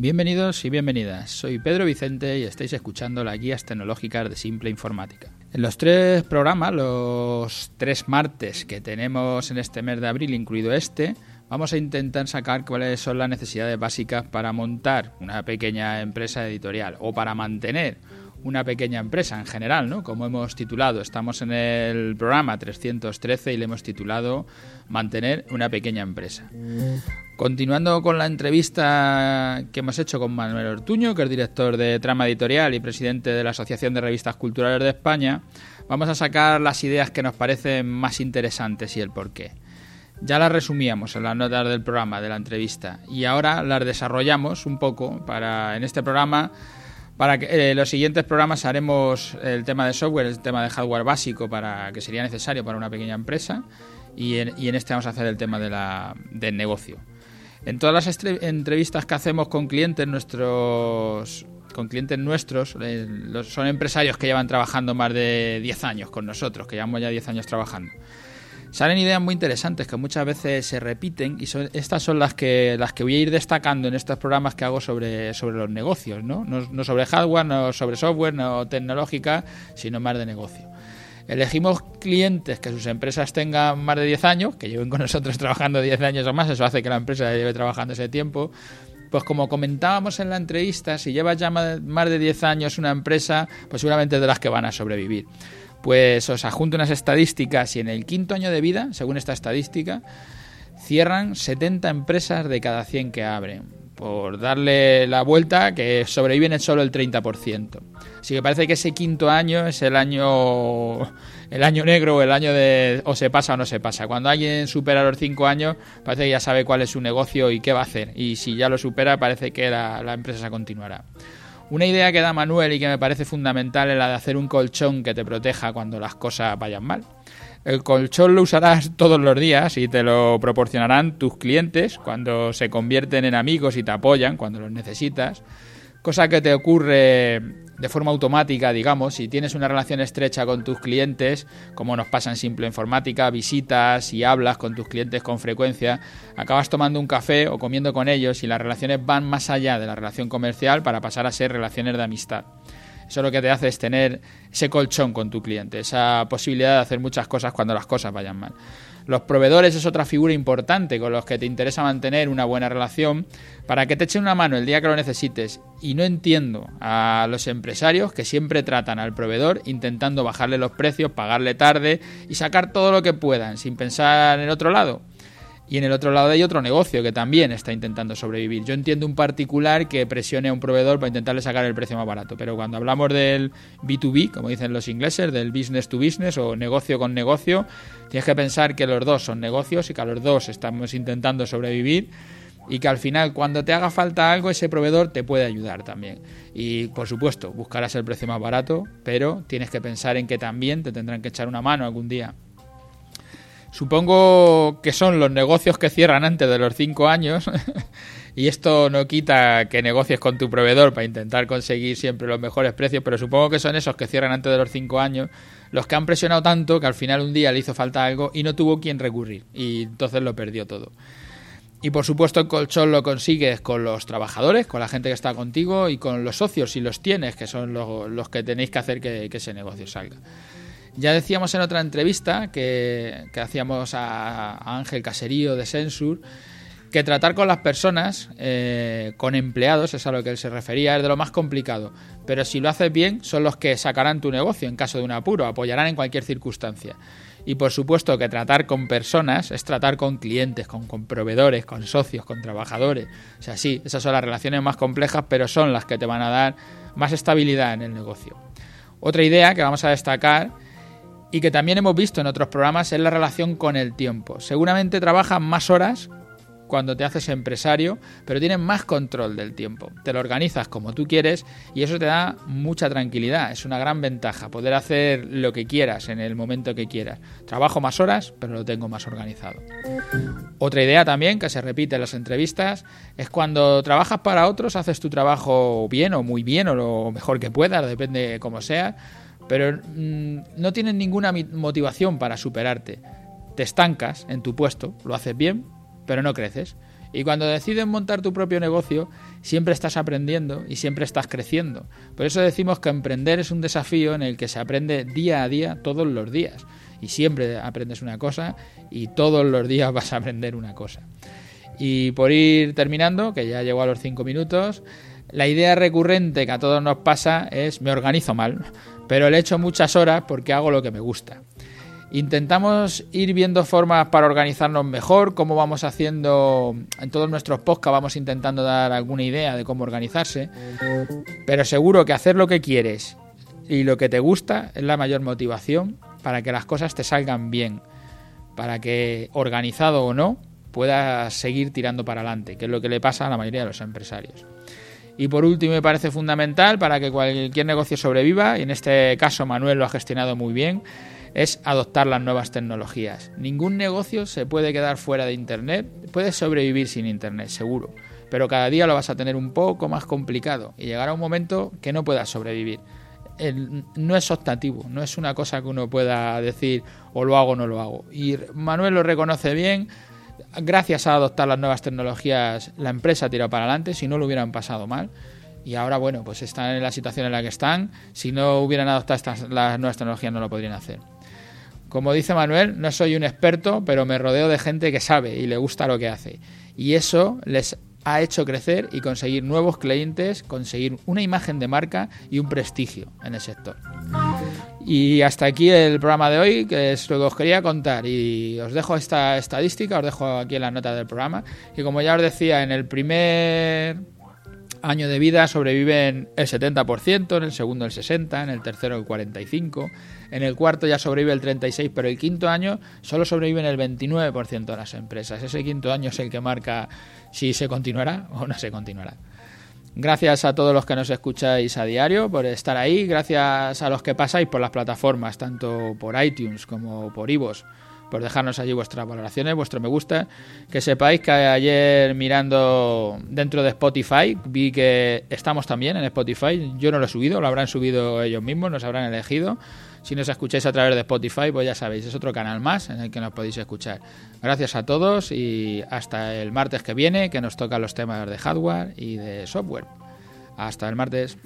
Bienvenidos y bienvenidas. Soy Pedro Vicente y estáis escuchando las guías tecnológicas de Simple Informática. En los tres programas, los tres martes que tenemos en este mes de abril, incluido este, vamos a intentar sacar cuáles son las necesidades básicas para montar una pequeña empresa editorial o para mantener una pequeña empresa en general, ¿no? Como hemos titulado, estamos en el programa 313 y le hemos titulado Mantener una pequeña empresa. Continuando con la entrevista que hemos hecho con Manuel Ortuño, que es director de Trama Editorial y presidente de la Asociación de Revistas Culturales de España, vamos a sacar las ideas que nos parecen más interesantes y el porqué. Ya las resumíamos en las notas del programa, de la entrevista, y ahora las desarrollamos un poco para en este programa para que eh, los siguientes programas haremos el tema de software, el tema de hardware básico para que sería necesario para una pequeña empresa y en, este vamos a hacer el tema de la, del negocio. En todas las entrevistas que hacemos con clientes nuestros con clientes nuestros, eh, son empresarios que llevan trabajando más de 10 años con nosotros, que llevamos ya 10 años trabajando salen ideas muy interesantes que muchas veces se repiten y estas son las que las que voy a ir destacando en estos programas que hago sobre, sobre los negocios, ¿no? ¿no? sobre hardware, no sobre software, no tecnológica, sino más de negocio. Elegimos clientes que sus empresas tengan más de 10 años, que lleven con nosotros trabajando 10 años o más, eso hace que la empresa lleve trabajando ese tiempo. Pues como comentábamos en la entrevista, si llevas ya más de 10 años una empresa, pues seguramente es de las que van a sobrevivir pues os adjunto unas estadísticas y en el quinto año de vida, según esta estadística, cierran 70 empresas de cada 100 que abren. Por darle la vuelta, que sobreviven solo el 30%. Así que parece que ese quinto año es el año el año negro o el año de o se pasa o no se pasa. Cuando alguien supera los 5 años, parece que ya sabe cuál es su negocio y qué va a hacer. Y si ya lo supera, parece que la, la empresa continuará. Una idea que da Manuel y que me parece fundamental es la de hacer un colchón que te proteja cuando las cosas vayan mal. El colchón lo usarás todos los días y te lo proporcionarán tus clientes cuando se convierten en amigos y te apoyan cuando los necesitas cosa que te ocurre de forma automática, digamos, si tienes una relación estrecha con tus clientes, como nos pasa en Simple Informática, visitas y hablas con tus clientes con frecuencia, acabas tomando un café o comiendo con ellos y las relaciones van más allá de la relación comercial para pasar a ser relaciones de amistad. Eso lo que te hace es tener ese colchón con tu cliente, esa posibilidad de hacer muchas cosas cuando las cosas vayan mal. Los proveedores es otra figura importante con los que te interesa mantener una buena relación para que te echen una mano el día que lo necesites. Y no entiendo a los empresarios que siempre tratan al proveedor intentando bajarle los precios, pagarle tarde y sacar todo lo que puedan sin pensar en el otro lado. Y en el otro lado hay otro negocio que también está intentando sobrevivir. Yo entiendo un particular que presione a un proveedor para intentarle sacar el precio más barato, pero cuando hablamos del B2B, como dicen los ingleses, del business to business o negocio con negocio, tienes que pensar que los dos son negocios y que a los dos estamos intentando sobrevivir y que al final cuando te haga falta algo ese proveedor te puede ayudar también. Y por supuesto, buscarás el precio más barato, pero tienes que pensar en que también te tendrán que echar una mano algún día. Supongo que son los negocios que cierran antes de los cinco años y esto no quita que negocies con tu proveedor para intentar conseguir siempre los mejores precios, pero supongo que son esos que cierran antes de los cinco años los que han presionado tanto que al final un día le hizo falta algo y no tuvo quien recurrir y entonces lo perdió todo. Y por supuesto el colchón lo consigues con los trabajadores, con la gente que está contigo y con los socios si los tienes, que son los, que tenéis que hacer que ese negocio salga. Ya decíamos en otra entrevista que, hacíamos a, Ángel Caserío de Sensur que tratar con las personas, eh, con empleados, es a lo que él se refería, es de lo más complicado. Pero si lo haces bien, son los que sacarán tu negocio en caso de un apuro, apoyarán en cualquier circunstancia. Y por supuesto que tratar con personas es tratar con clientes, con, con, proveedores, con socios, con trabajadores. O sea, sí, esas son las relaciones más complejas, pero son las que te van a dar más estabilidad en el negocio. Otra idea que vamos a destacar y que también hemos visto en otros programas es la relación con el tiempo. Seguramente trabajas más horas cuando te haces empresario, pero tienes más control del tiempo. Te lo organizas como tú quieres y eso te da mucha tranquilidad. Es una gran ventaja poder hacer lo que quieras en el momento que quieras. Trabajo más horas, pero lo tengo más organizado. Otra idea también que se repite en las entrevistas es cuando trabajas para otros, haces tu trabajo bien o muy bien o lo mejor que puedas, depende de cómo sea pero mm, no tienen ninguna motivación para superarte. Te estancas en tu puesto, lo haces bien, pero no creces. Y cuando decides montar tu propio negocio, siempre estás aprendiendo y siempre estás creciendo. Por eso decimos que emprender es un desafío en el que se aprende día a día todos los días. Y siempre aprendes una cosa y todos los días vas a aprender una cosa. Y por ir terminando, que ya llegó a los cinco minutos, la idea recurrente que a todos nos pasa es me organizo mal, pero le echo muchas horas porque hago lo que me gusta. Intentamos ir viendo formas para organizarnos mejor, cómo vamos haciendo en todos nuestros podcasts, vamos intentando dar alguna idea de cómo organizarse, pero seguro que hacer lo que quieres y lo que te gusta es la mayor motivación para que las cosas te salgan bien, para que organizado o no puedas seguir tirando para adelante, que es lo que le pasa a la mayoría de los empresarios. Y por último, me parece fundamental para que cualquier negocio sobreviva, y en este caso Manuel lo ha gestionado muy bien, es adoptar las nuevas tecnologías. Ningún negocio se puede quedar fuera de Internet, puede sobrevivir sin Internet, seguro, pero cada día lo vas a tener un poco más complicado y llegará un momento que no puedas sobrevivir. no es optativo, no es una cosa que uno pueda decir o lo hago o no lo hago. Y Manuel lo reconoce bien, gracias a adoptar las nuevas tecnologías la empresa ha tirado para adelante, si no lo hubieran pasado mal y ahora bueno pues están en la situación en la que están si no hubieran adoptado estas, las nuevas tecnologías no lo podrían hacer como dice Manuel, no soy un experto, pero me rodeo de gente que sabe y le gusta lo que hace. Y eso les ha hecho crecer y conseguir nuevos clientes, conseguir una imagen de marca y un prestigio en el sector. Y hasta aquí el programa de hoy, que es lo que os quería contar. Y os dejo esta estadística, os dejo aquí en la nota del programa. Y como ya os decía, en el primer año de vida sobreviven el 70%, en el segundo el 60%, en el tercero el 45%, en el cuarto ya sobrevive el 36%, pero el quinto año solo sobreviven el 29% de las empresas. Ese quinto año es el que marca si se continuará o no se continuará. Gracias a todos los que nos escucháis a diario por estar ahí, gracias a los que pasáis por las plataformas, tanto por iTunes como por Ivos por dejarnos allí vuestras valoraciones, vuestro me gusta. Que sepáis que ayer mirando dentro de Spotify vi que estamos también en Spotify. Yo no lo he subido, lo habrán subido ellos mismos, nos habrán elegido. Si nos escucháis a través de Spotify, pues ya sabéis, es otro canal más en el que nos podéis escuchar. Gracias a todos y hasta el martes que viene, que nos tocan los temas de hardware y de software. Hasta el martes.